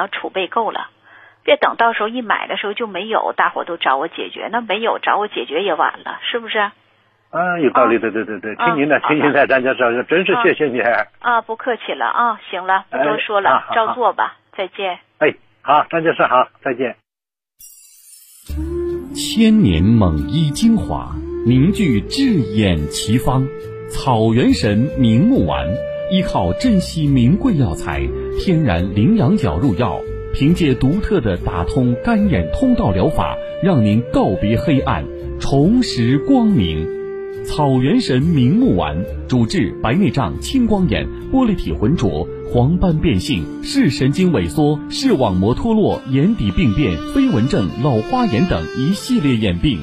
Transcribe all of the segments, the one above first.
要储备够了，别等到时候一买的时候就没有，大伙都找我解决，那没有找我解决也晚了，是不是？啊，有道理，对对对对，听您的，听您的，张教授，真是谢谢你。啊，不客气了啊，行了，不多说了，照做吧，再见。哎，好，张教授好，再见。千年蒙医精华，凝聚智眼奇方，草原神明目丸，依靠珍稀名贵药材，天然羚羊角入药，凭借独特的打通干眼通道疗法，让您告别黑暗，重拾光明。草原神明目丸主治白内障、青光眼、玻璃体浑浊、黄斑变性、视神经萎缩、视网膜脱落、眼底病变、飞蚊症、老花眼等一系列眼病。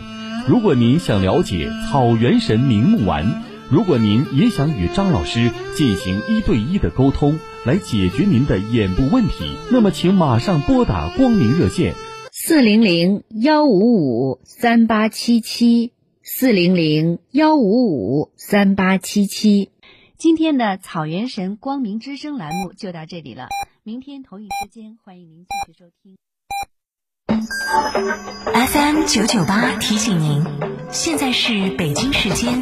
如果您想了解草原神明目丸，如果您也想与张老师进行一对一的沟通，来解决您的眼部问题，那么请马上拨打光明热线：四零零幺五五三八七七。四零零幺五五三八七七，今天的草原神光明之声栏目就到这里了。明天同一时间，欢迎您继续收听。FM 九九八提醒您，现在是北京时间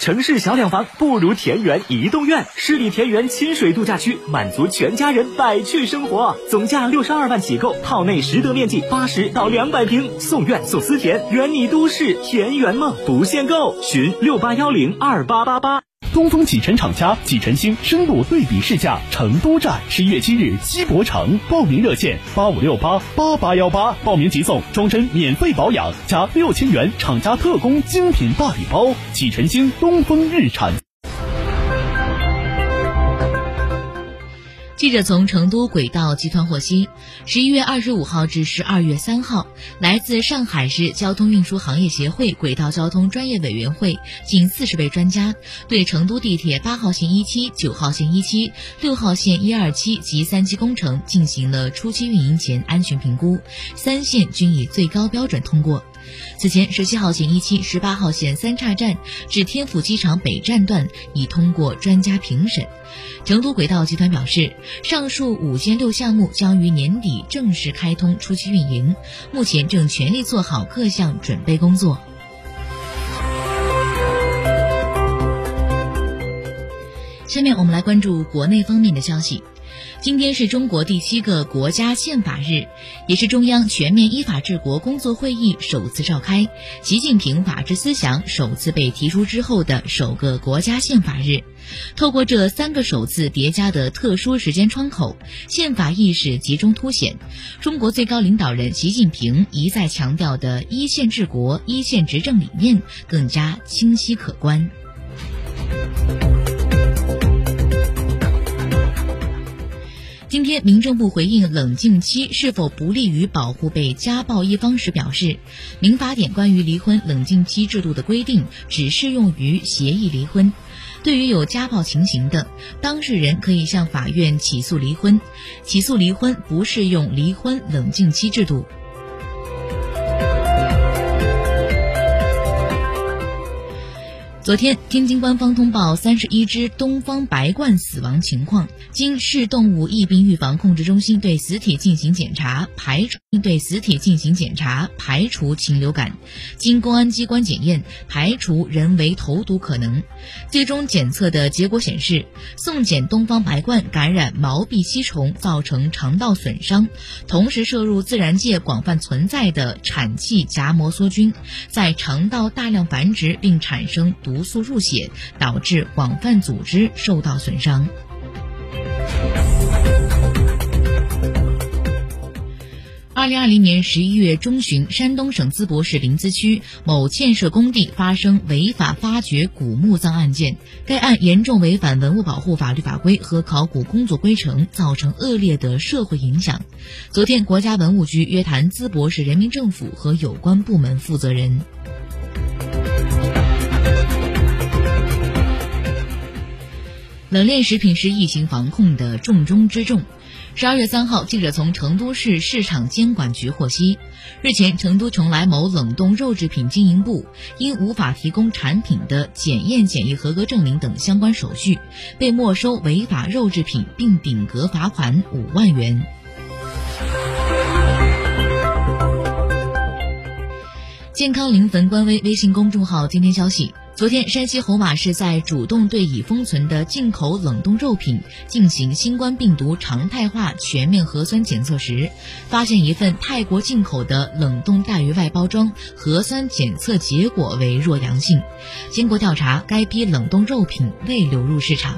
城市小两房不如田园移动院，十里田园亲水度假区，满足全家人百趣生活。总价六十二万起购，套内实得面积八十到两百平，送院送私田，圆你都市田园梦，不限购。寻六八幺零二八八八。东风启辰厂家启辰星深度对比试驾成都站，十一月七日西博城，报名热线八五六八八八幺八，报名即送终身免费保养加六千元厂家特供精品大礼包。启辰星东风日产。记者从成都轨道集团获悉，十一月二十五号至十二月三号，来自上海市交通运输行业协会轨道交通专业委员会近四十位专家，对成都地铁八号线一期、九号线一期、六号线一二期及三期工程进行了初期运营前安全评估，三线均以最高标准通过。此前，十七号线一期、十八号线三岔站至天府机场北站段已通过专家评审。成都轨道集团表示，上述五线六项目将于年底正式开通初期运营，目前正全力做好各项准备工作。下面我们来关注国内方面的消息。今天是中国第七个国家宪法日，也是中央全面依法治国工作会议首次召开，习近平法治思想首次被提出之后的首个国家宪法日。透过这三个首次叠加的特殊时间窗口，宪法意识集中凸显，中国最高领导人习近平一再强调的一线治国、一线执政理念更加清晰可观。今天，民政部回应冷静期是否不利于保护被家暴一方时表示，民法典关于离婚冷静期制度的规定只适用于协议离婚。对于有家暴情形的当事人，可以向法院起诉离婚，起诉离婚不适用离婚冷静期制度。昨天，天津官方通报三十一只东方白鹳死亡情况，经市动物疫病预防控制中心对死体进行检查，排除对死体进行检查，排除禽流感。经公安机关检验，排除人为投毒可能。最终检测的结果显示，送检东方白鹳感染毛臂吸虫，造成肠道损伤，同时摄入自然界广泛存在的产气荚膜梭菌，在肠道大量繁殖并产生毒。毒素入血，导致广泛组织受到损伤。二零二零年十一月中旬，山东省淄博市临淄区某建设工地发生违法发掘古墓葬案件，该案严重违反文物保护法律法规和考古工作规程，造成恶劣的社会影响。昨天，国家文物局约谈淄博市人民政府和有关部门负责人。冷链食品是疫情防控的重中之重。十二月三号，记者从成都市市场监管局获悉，日前成都邛崃某冷冻肉制品经营部因无法提供产品的检验检疫合格证明等相关手续，被没收违法肉制品，并顶格罚款五万元。健康临汾官微微信公众号今天消息。昨天，山西侯马市在主动对已封存的进口冷冻肉品进行新冠病毒常态化全面核酸检测时，发现一份泰国进口的冷冻带鱼外包装核酸检测结果为弱阳性。经过调查，该批冷冻肉品未流入市场。